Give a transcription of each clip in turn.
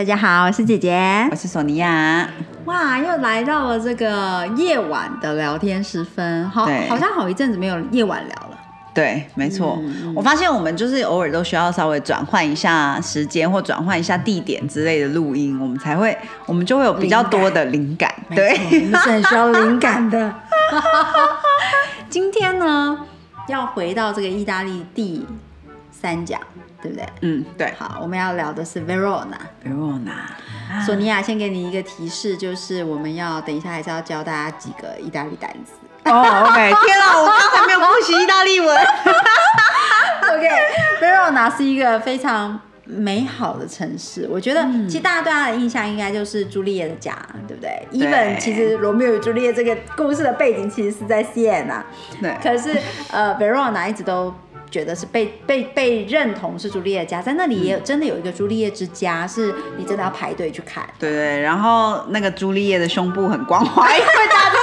大家好，我是姐姐，我是索尼娅。哇，又来到了这个夜晚的聊天时分，好，好像好一阵子没有夜晚聊了。对，没错。我发现我们就是偶尔都需要稍微转换一下时间，或转换一下地点之类的录音，我们才会，我们就会有比较多的灵感。对，我们是很需要灵感的。今天呢，要回到这个意大利第三讲。对不对？嗯，对。好，我们要聊的是 Verona。Verona。索尼娅先给你一个提示，就是我们要等一下还是要教大家几个意大利单词。哦，OK。天啊，我刚才没有复习意大利文。OK，Verona 是一个非常美好的城市。我觉得，其实大家对它的印象应该就是朱丽叶的家，对不对？Even 其实罗密欧与朱丽叶这个故事的背景其实是在 Siena。对。可是，呃，Verona 一直都。觉得是被被被认同是朱丽叶家，在那里也有真的有一个朱丽叶之家，是你真的要排队去看。对对，然后那个朱丽叶的胸部很光滑，因为大家，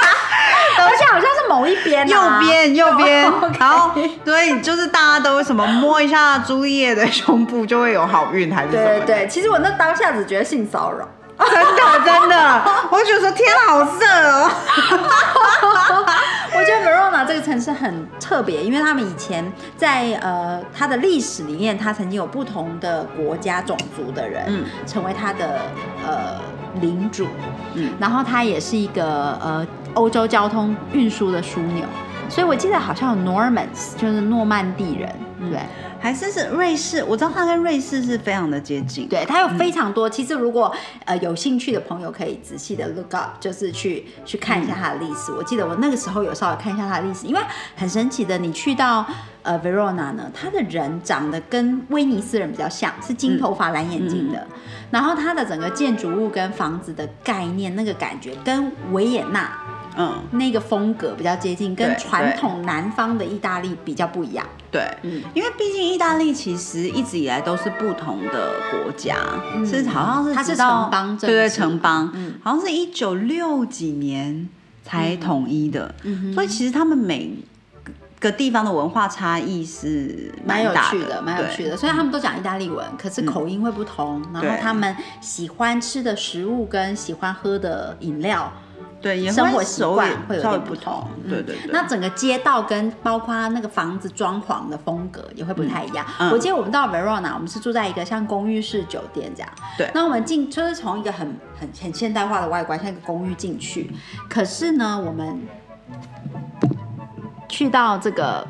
而且好像是某一边，右边 右边，然后对，就是大家都什么摸一下朱丽叶的胸部就会有好运，还是什么？对对，其实我那当下只觉得性骚扰。真的真的，我觉得说天好热哦。我觉得 Verona 这个城市很特别，因为他们以前在呃它的历史里面，它曾经有不同的国家种族的人，嗯，成为它的呃领主，嗯，然后它也是一个呃欧洲交通运输的枢纽，所以我记得好像有 Normans，就是诺曼底人，对。还是是瑞士，我知道它跟瑞士是非常的接近。对，它有非常多。其实如果呃有兴趣的朋友，可以仔细的 look up，就是去去看一下它的历史。我记得我那个时候有稍微看一下它的历史，因为很神奇的，你去到呃 Verona 呢，他的人长得跟威尼斯人比较像，是金头发蓝眼睛的。然后它的整个建筑物跟房子的概念，那个感觉跟维也纳。嗯，那个风格比较接近，跟传统南方的意大利比较不一样。对，嗯，因为毕竟意大利其实一直以来都是不同的国家，是好像是它是城邦，对对，城邦，嗯，好像是一九六几年才统一的，所以其实他们每个地方的文化差异是蛮有趣的，蛮有趣的。虽然他们都讲意大利文，可是口音会不同，然后他们喜欢吃的食物跟喜欢喝的饮料。对，生活习惯会有点不同。对对对。那整个街道跟包括那个房子装潢的风格也会不太一样。我记得我们到 Verona，我们是住在一个像公寓式酒店这样。对。那我们进就是从一个很很很现代化的外观，像一个公寓进去。可是呢，我们去到这个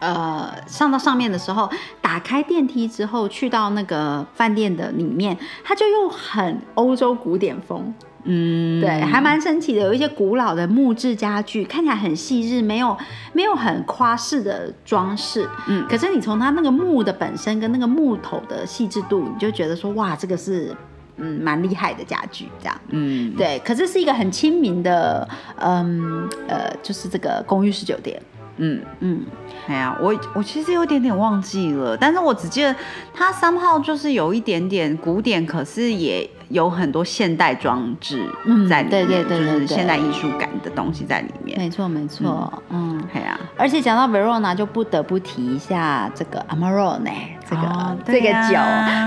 呃上到上面的时候，打开电梯之后，去到那个饭店的里面，它就用很欧洲古典风。嗯，对，还蛮神奇的，有一些古老的木质家具，看起来很细致，没有没有很夸饰的装饰。嗯，可是你从它那个木的本身跟那个木头的细致度，你就觉得说，哇，这个是嗯蛮厉害的家具，这样。嗯，对，可是是一个很亲民的，嗯呃，就是这个公寓式酒店。嗯嗯，哎呀，我我其实有点点忘记了，但是我只记得它三号就是有一点点古典，可是也有很多现代装置在里面，对对对，就是现代艺术感的东西在里面。没错没错，嗯，哎呀，而且讲到 Verona，就不得不提一下这个 Amarone，这个这个酒，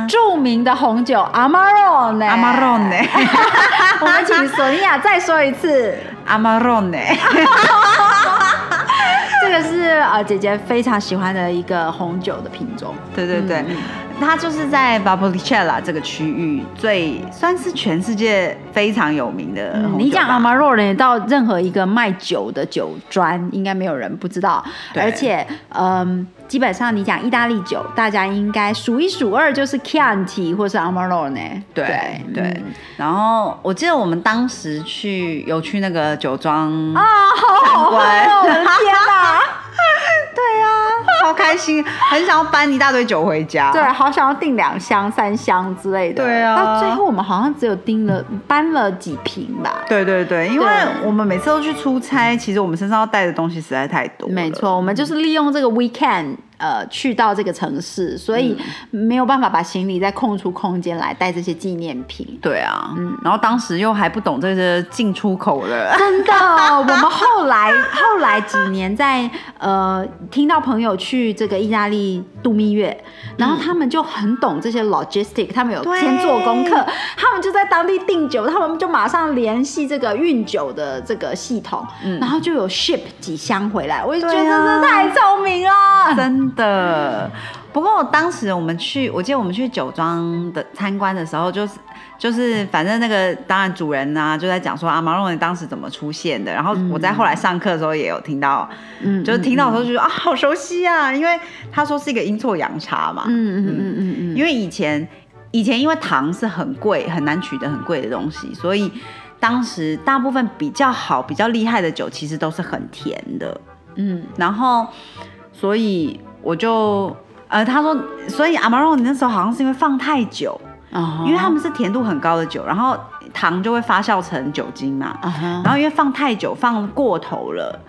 著名的红酒 Amarone，Amarone，我们请索尼娅再说一次。Amarone。这个是呃姐姐非常喜欢的一个红酒的品种，对对对，它就是在 b a b o l i c e l l a 这个区域最算是全世界非常有名的。你讲 Amarone 到任何一个卖酒的酒庄，应该没有人不知道。而且，嗯，基本上你讲意大利酒，大家应该数一数二就是 Chianti 或是 Amarone。对对。然后我记得我们当时去有去那个酒庄啊，好好喝，天哪！很想要搬一大堆酒回家。对，好想要订两箱、三箱之类的。对啊，到最后我们好像只有订了搬了几瓶吧。对对对，因为我们每次都去出差，其实我们身上要带的东西实在太多。没错，我们就是利用这个 weekend。呃，去到这个城市，所以没有办法把行李再空出空间来带这些纪念品。对啊，嗯，然后当时又还不懂这些进出口的。真的，我们后来后来几年在呃听到朋友去这个意大利度蜜月，然后他们就很懂这些 logistic，他们有先做功课，他们就在当地订酒，他们就马上联系这个运酒的这个系统，然后就有 ship 几箱回来。我就觉得真的太聪明了，真。的，不过当时我们去，我记得我们去酒庄的参观的时候，就是就是，反正那个当然主人呢就在讲说阿马龙当时怎么出现的，然后我在后来上课的时候也有听到，嗯，就是听到的时候就觉得啊好熟悉啊，因为他说是一个阴错阳差嘛，嗯嗯嗯嗯嗯，因为以前以前因为糖是很贵很难取得很贵的东西，所以当时大部分比较好比较厉害的酒其实都是很甜的，嗯，然后所以。我就呃，他说，所以阿玛罗你那时候好像是因为放太久，因为他们是甜度很高的酒，然后糖就会发酵成酒精嘛，然后因为放太久，放过头了。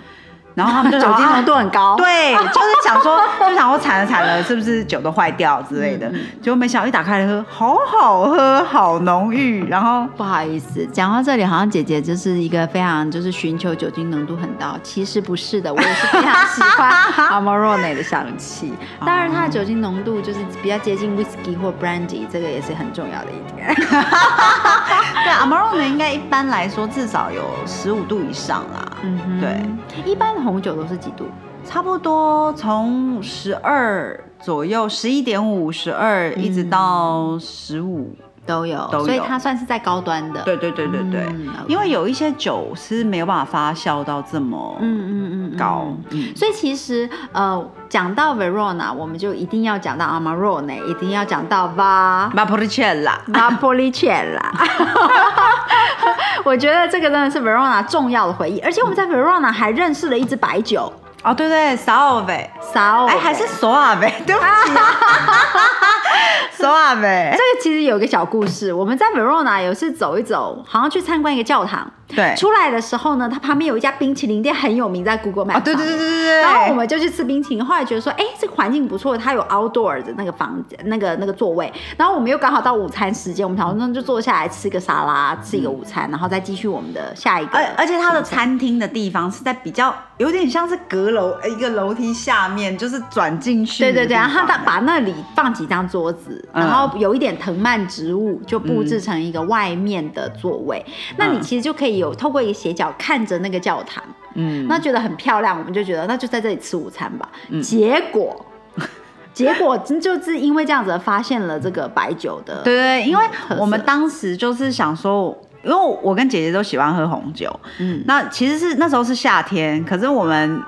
然后他们就 酒精浓度很高，对，就是想说，就想说惨了惨了，是不是酒都坏掉之类的？结果没想到一打开来喝，好好喝，好浓郁。然后不好意思，讲到这里，好像姐姐就是一个非常就是寻求酒精浓度很高，其实不是的，我也是非常喜欢 Amarone 的香气。当然，它的酒精浓度就是比较接近 Whisky 或 Brandy，这个也是很重要的一点。对，Amarone 应该一般来说至少有十五度以上啦。嗯，对，一般。红酒都是几度？差不多从十二左右，十一点五、十二，一直到十五都有，所以它算是在高端的。对对对对对，因为有一些酒是没有办法发酵到这么嗯嗯嗯高，所以其实呃，讲到 Verona，我们就一定要讲到 Amarone，一定要讲到 Va Valpolicella Valpolicella。我觉得这个真的是 Verona 重要的回忆，而且我们在 Verona 还认识了一支白酒哦，对对 s a o v e s a o v e 哎，还是 s o a v e 对不起。说啊呗，这个其实有一个小故事。我们在 Verona 有次走一走，好像去参观一个教堂。对，出来的时候呢，它旁边有一家冰淇淋店，很有名，在 Google Map。对对对对对然后我们就去吃冰淇淋，后来觉得说，哎，这个环境不错，它有 outdoor 的那个房间，那个那个座位。然后我们又刚好到午餐时间，我们想说那就坐下来吃个沙拉，吃一个午餐，然后再继续我们的下一个。而而且它的餐厅的地方是在比较有点像是阁楼，一个楼梯下面就是转进去。对对对，然后他把那里放几张桌子，然后有一点藤蔓植物，就布置成一个外面的座位。那你其实就可以有透过一个斜角。看着那个教堂，嗯，那觉得很漂亮，我们就觉得那就在这里吃午餐吧。结果，结果就是因为这样子发现了这个白酒的，对对，因为我们当时就是想说，因为我跟姐姐都喜欢喝红酒，嗯，那其实是那时候是夏天，可是我们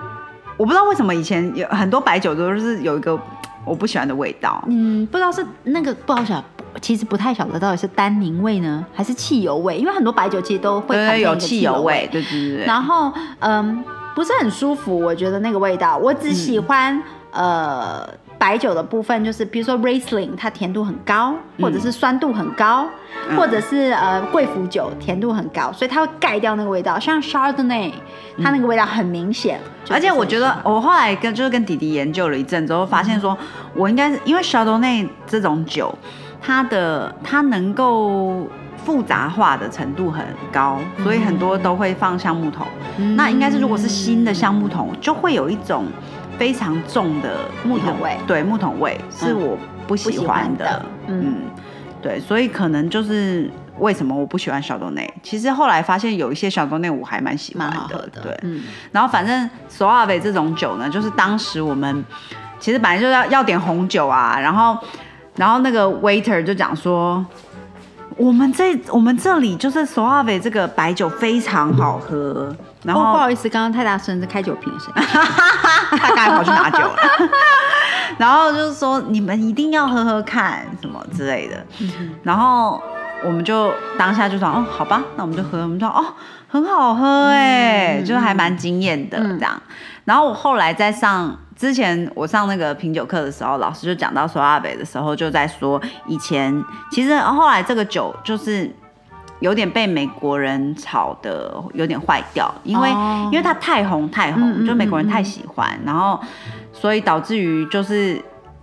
我不知道为什么以前有很多白酒都是有一个我不喜欢的味道，嗯，不知道是那个不好想。其实不太晓得到底是单宁味呢，还是汽油味，因为很多白酒其实都会有汽油味，对对对。然后嗯，不是很舒服，我觉得那个味道，我只喜欢呃白酒的部分，就是比如说 Riesling，它甜度很高，或者是酸度很高，或者是呃贵腐酒甜度很高，所以它会盖掉那个味道。像 Chardonnay，它那个味道很明显。而且我觉得我后来跟就是跟弟弟研究了一阵之后，发现说我应该是因为 Chardonnay 这种酒。它的它能够复杂化的程度很高，所以很多都会放橡木桶。那应该是如果是新的橡木桶，就会有一种非常重的木桶味。对，木桶味是我不喜欢的。嗯，对，所以可能就是为什么我不喜欢小豆内。其实后来发现有一些小豆内我还蛮喜欢的。对，嗯。然后反正索瓦维这种酒呢，就是当时我们其实本来就要要点红酒啊，然后。然后那个 waiter 就讲说，我们这我们这里就是索阿维这个白酒非常好喝。然后不好意思，刚刚太大声，这开酒瓶声。他刚才跑去拿酒了。然后就是说你们一定要喝喝看什么之类的。然后我们就当下就说哦，好吧，那我们就喝。我们说哦，很好喝哎，就是还蛮惊艳的这样。然后我后来在上之前我上那个品酒课的时候，老师就讲到说阿北的时候，就在说以前其实后来这个酒就是有点被美国人炒的有点坏掉，因为因为它太红太红，就美国人太喜欢，然后所以导致于就是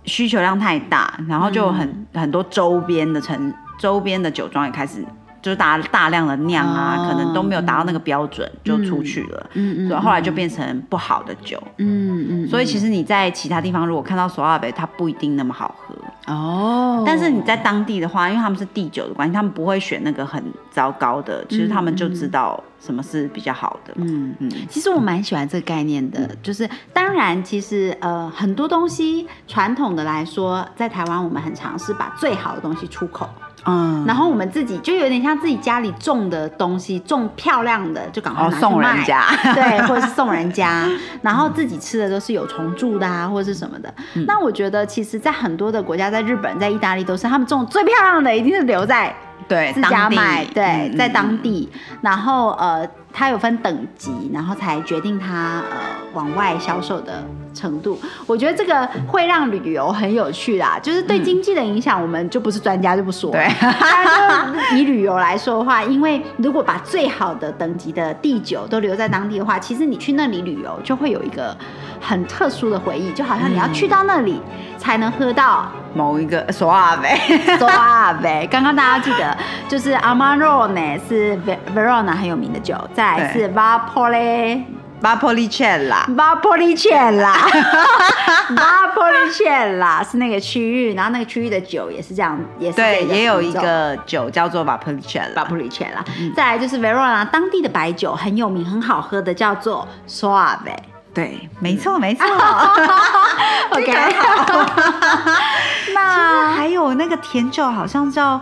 需求量太大，然后就很很多周边的城周边的酒庄也开始。就是大大量的酿啊，可能都没有达到那个标准就出去了，嗯嗯，所以后来就变成不好的酒，嗯嗯，所以其实你在其他地方如果看到索亚杯，它不一定那么好喝哦。但是你在当地的话，因为他们是地酒的关系，他们不会选那个很糟糕的，其实他们就知道什么是比较好的。嗯嗯，其实我蛮喜欢这个概念的，就是当然其实呃很多东西传统的来说，在台湾我们很尝试把最好的东西出口。嗯，然后我们自己就有点像自己家里种的东西，种漂亮的就赶快拿送人家，对，或者是送人家，然后自己吃的都是有虫蛀的啊，或者是什么的。那我觉得，其实，在很多的国家，在日本、在意大利，都是他们种最漂亮的，一定是留在对自家卖，对，在当地，然后呃。它有分等级，然后才决定它呃往外销售的程度。我觉得这个会让旅游很有趣啦，就是对经济的影响，我们就不是专家就不说。对，以旅游来说的话，因为如果把最好的等级的地酒都留在当地的话，其实你去那里旅游就会有一个很特殊的回忆，就好像你要去到那里才能喝到。某一个索阿贝，索阿贝，刚刚大家记得就是 Amarone 是 Verona 很有名的酒，再来是 Vapore Vapolicella，Vapolicella，Vapolicella 是那个区域，然后那个区域的酒也是这样，也是对，也有一个酒叫做 Vapolicella，Vapolicella，再来就是 Verona 当地的白酒很有名，很好喝的叫做 Soave。对，没错，没错。OK，那还有那个甜酒，好像叫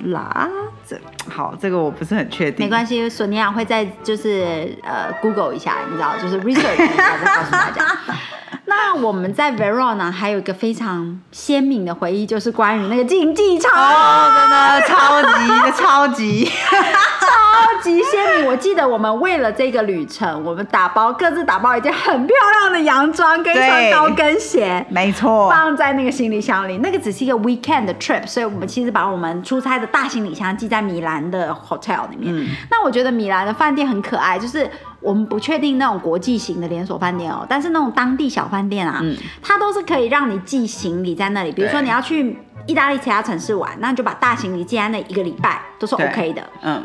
Liocella，这好，这个我不是很确定。没关系，索尼娅会在就是呃 Google 一下，你知道，就是 research 一下再告诉大家。那我们在 Verona 还有一个非常鲜明的回忆，就是关于那个竞技场，哦，真的超级超级 超级鲜明。我记得我们为了这个旅程，我们打包各自打包一件很漂亮的洋装跟一双高跟鞋，没错，放在那个行李箱里。那个只是一个 weekend 的 trip，所以我们其实把我们出差的大行李箱寄在米兰的 hotel 里面。那我觉得米兰的饭店很可爱，就是。我们不确定那种国际型的连锁饭店哦，但是那种当地小饭店啊，它都是可以让你寄行李在那里。比如说你要去意大利其他城市玩，那你就把大行李寄在那一个礼拜都是 OK 的。嗯，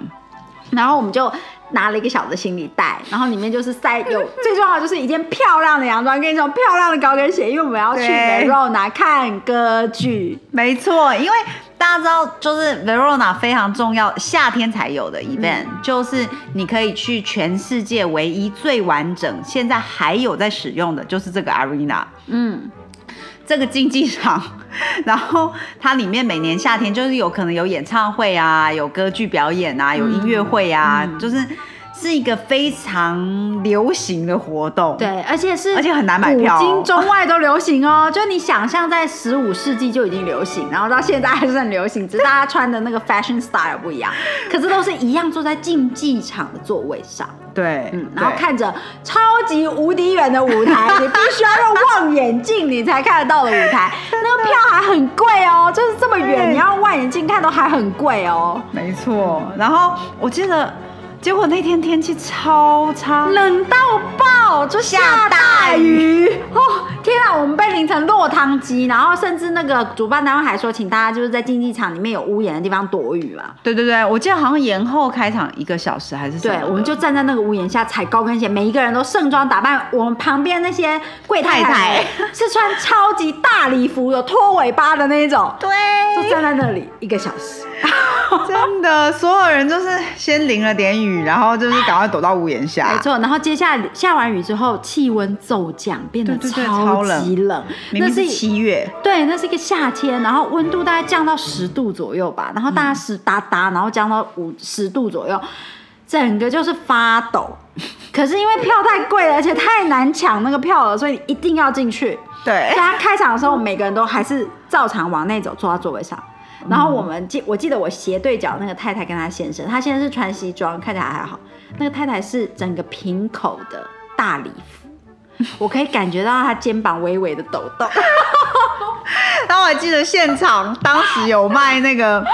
然后我们就拿了一个小的行李袋，然后里面就是塞有 最重要的就是一件漂亮的洋装跟一双漂亮的高跟鞋，因为我们要去 Verona 看歌剧。没错，因为。大家知道，就是 Verona 非常重要，夏天才有的 event，就是你可以去全世界唯一最完整，现在还有在使用的，就是这个 arena，嗯，这个竞技场，然后它里面每年夏天就是有可能有演唱会啊，有歌剧表演啊，有音乐会啊，就是。是一个非常流行的活动，对，而且是而且很难买票，古今中外都流行哦。就你想象，在十五世纪就已经流行，然后到现在还是很流行，只是大家穿的那个 fashion style 不一样，可是都是一样坐在竞技场的座位上，对，嗯，然后看着超级无敌远的舞台，你必须要用望远镜你才看得到的舞台，那个票还很贵哦，就是这么远，你要用望远镜看都还很贵哦。没错，然后我记得。结果那天天气超差，冷到爆，就下大雨哦！天啊，我们被淋成落汤鸡，然后甚至那个主办单位还说，请大家就是在竞技场里面有屋檐的地方躲雨嘛。对对对，我记得好像延后开场一个小时还是什么。对，我们就站在那个屋檐下踩高跟鞋，每一个人都盛装打扮。我们旁边那些贵太太是穿超级大礼服，有拖尾巴的那一种。对，就站在那里一个小时。真的，所有人就是先淋了点雨，然后就是赶快躲到屋檐下。没错，然后接下来下完雨之后，气温骤降，变得超级冷。那是七月，对，那是一个夏天，然后温度大概降到十度左右吧，然后大家湿哒哒，然后降到五十度左右，整个就是发抖。可是因为票太贵了，而且太难抢那个票了，所以一定要进去。对，大家开场的时候，每个人都还是照常往内走，坐到座位上。然后我们记，我记得我斜对角那个太太跟她先生，他先生是穿西装，看起来还好。那个太太是整个平口的大礼服，我可以感觉到他肩膀微微的抖动。然后我还记得现场当时有卖那个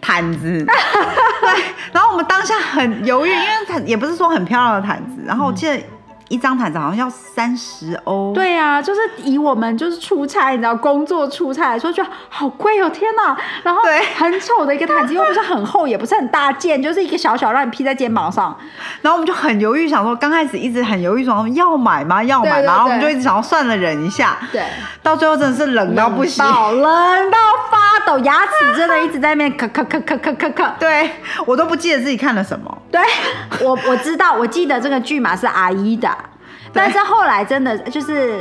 毯子，对，然后我们当下很犹豫，因为毯也不是说很漂亮的毯子，然后我记得。一张毯子好像要三十欧。对啊，就是以我们就是出差，你知道工作出差来说，就好贵哦，天哪！然后对，很丑的一个毯子，又不是很厚，也不是很大件，就是一个小小让你披在肩膀上。然后我们就很犹豫，想说刚开始一直很犹豫，说要买吗？要买吗？然后我们就一直想要算了忍一下。对，到最后真的是冷到不行，冷到发抖，牙齿真的一直在那边咔咔咔咔咔咔咔。对我都不记得自己看了什么。对我我知道，我记得这个剧码是阿依的。但是后来真的就是，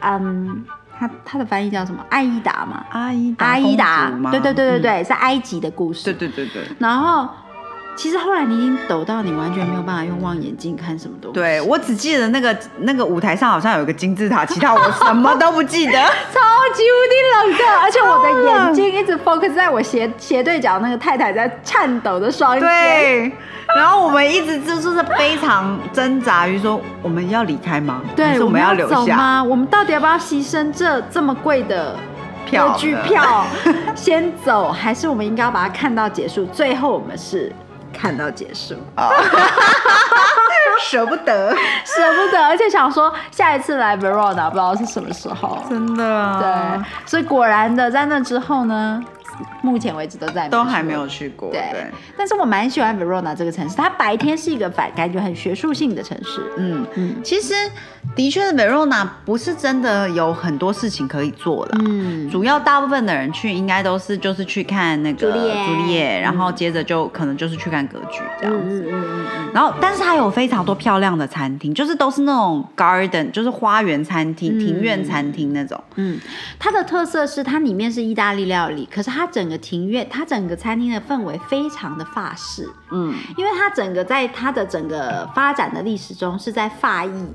嗯，他他的翻译叫什么？艾依达嘛，阿依阿依达，对对对对对，是埃及的故事。对对对对。然后，其实后来你已经抖到你完全没有办法用望远镜看什么东西。对我只记得那个那个舞台上好像有一个金字塔，其他我什么都不记得，超级无敌冷的，而且我的眼睛一直 focus 在我斜斜对角那个太太在颤抖的双肩。然后我们一直就是非常挣扎于说，我们要离开吗？对，我们要留下吗？我们到底要不要牺牲这这么贵的票剧票，先走，还是我们应该要把它看到结束？最后我们是看到结束，舍不得，舍不得，而且想说下一次来 Verona 不知道是什么时候，真的，对，所以果然的，在那之后呢？目前为止都在都还没有去过，对。但是我蛮喜欢 Verona 这个城市，它白天是一个反感觉很学术性的城市。嗯嗯，其实的确，Verona 不是真的有很多事情可以做的。嗯，主要大部分的人去应该都是就是去看那个朱丽叶，然后接着就可能就是去看歌剧这样子。嗯嗯嗯嗯。然后，但是它有非常多漂亮的餐厅，就是都是那种 garden，就是花园餐厅、庭院餐厅那种。嗯，它的特色是它里面是意大利料理，可是它整个庭院，它整个餐厅的氛围非常的法式，嗯，因为它整个在它的整个发展的历史中是在法意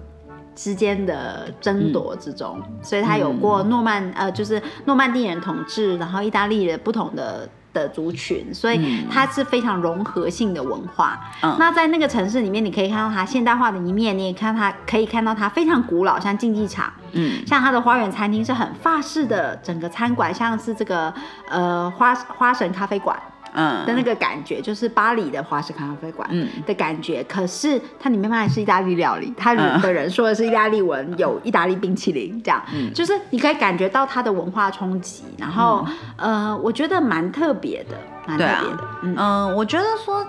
之间的争夺之中，所以它有过诺曼呃，就是诺曼底人统治，然后意大利的不同的。的族群，所以它是非常融合性的文化。那在那个城市里面，你可以看到它现代化的一面，你也看它可以看到它非常古老，像竞技场，嗯，像它的花园餐厅是很法式的，整个餐馆像是这个呃花花神咖啡馆。嗯的那个感觉，就是巴黎的华氏咖啡馆的感觉。可是它里面卖的是意大利料理，它的人说的是意大利文，有意大利冰淇淋，这样，就是你可以感觉到它的文化冲击。然后，呃，我觉得蛮特别的，蛮特别的。嗯，我觉得说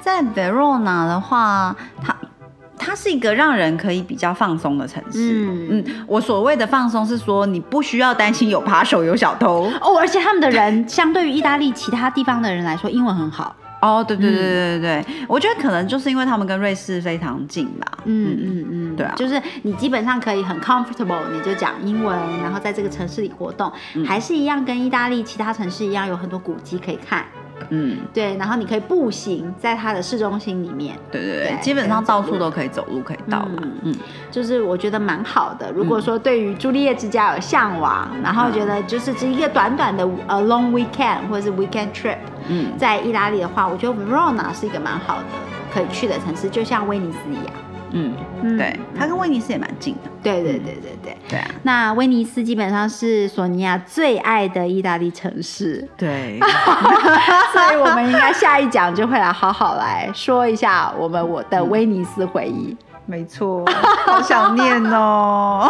在 Verona 的话，它。它是一个让人可以比较放松的城市。嗯嗯，我所谓的放松是说，你不需要担心有扒手、有小偷哦。而且他们的人相对于意大利其他地方的人来说，英文很好。哦，对对对对对对，我觉得可能就是因为他们跟瑞士非常近吧。嗯嗯嗯，对啊，就是你基本上可以很 comfortable，你就讲英文，然后在这个城市里活动，还是一样跟意大利其他城市一样，有很多古迹可以看。嗯，对，然后你可以步行在它的市中心里面，对对对，基本上到处都可以走路可以到嘛，嗯，就是我觉得蛮好的。如果说对于朱丽叶之家有向往，然后觉得就是这一个短短的呃 long weekend 或者是 weekend trip，嗯，在意大利的话，我觉得 Verona 是一个蛮好的可以去的城市，就像威尼斯一样。嗯，对，它跟威尼斯也蛮近的。对对对对对，对啊。那威尼斯基本上是索尼娅最爱的意大利城市。对，所以我们应该下一讲就会来好好来说一下我们我的威尼斯回忆。没错，好想念哦！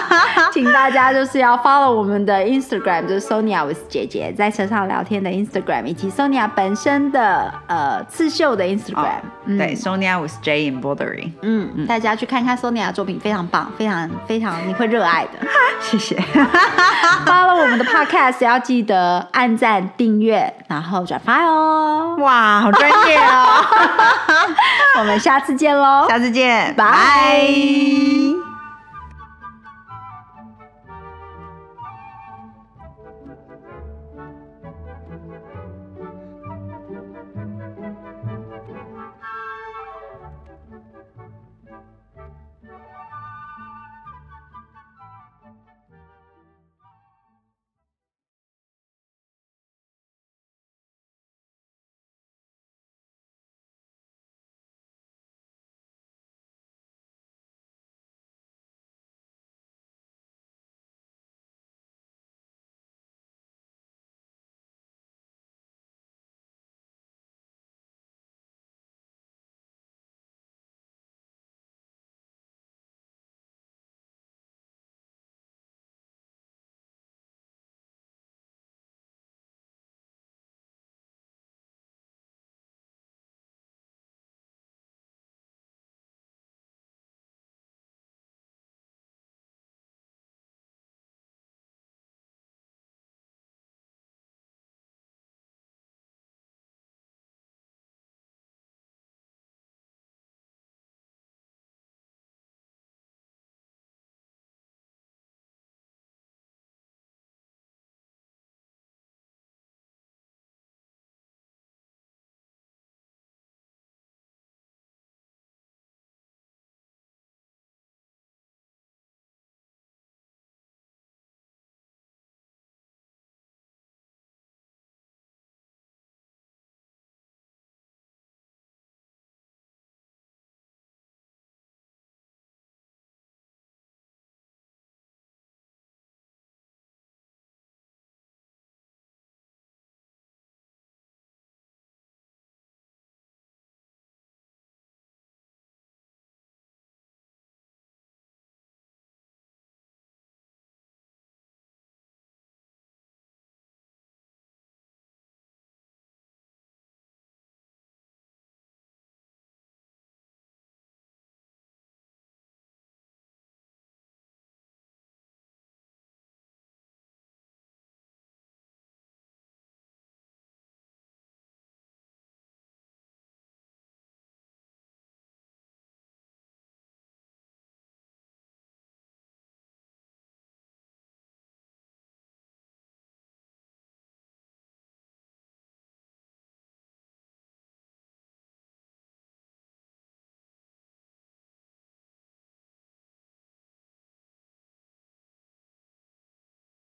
请大家就是要 follow 我们的 Instagram，就是 Sonia with 姐姐在车上聊天的 Instagram，以及 Sonia 本身的呃刺绣的 Instagram。对，Sonia with J embroidery。嗯，大家去看看 Sonia 的作品，非常棒，非常非常你会热爱的。谢谢。follow 我们的 podcast 要记得按赞、订阅，然后转发哦。哇，好专业哦！我们下次见喽！下次见。拜。Bye. Bye.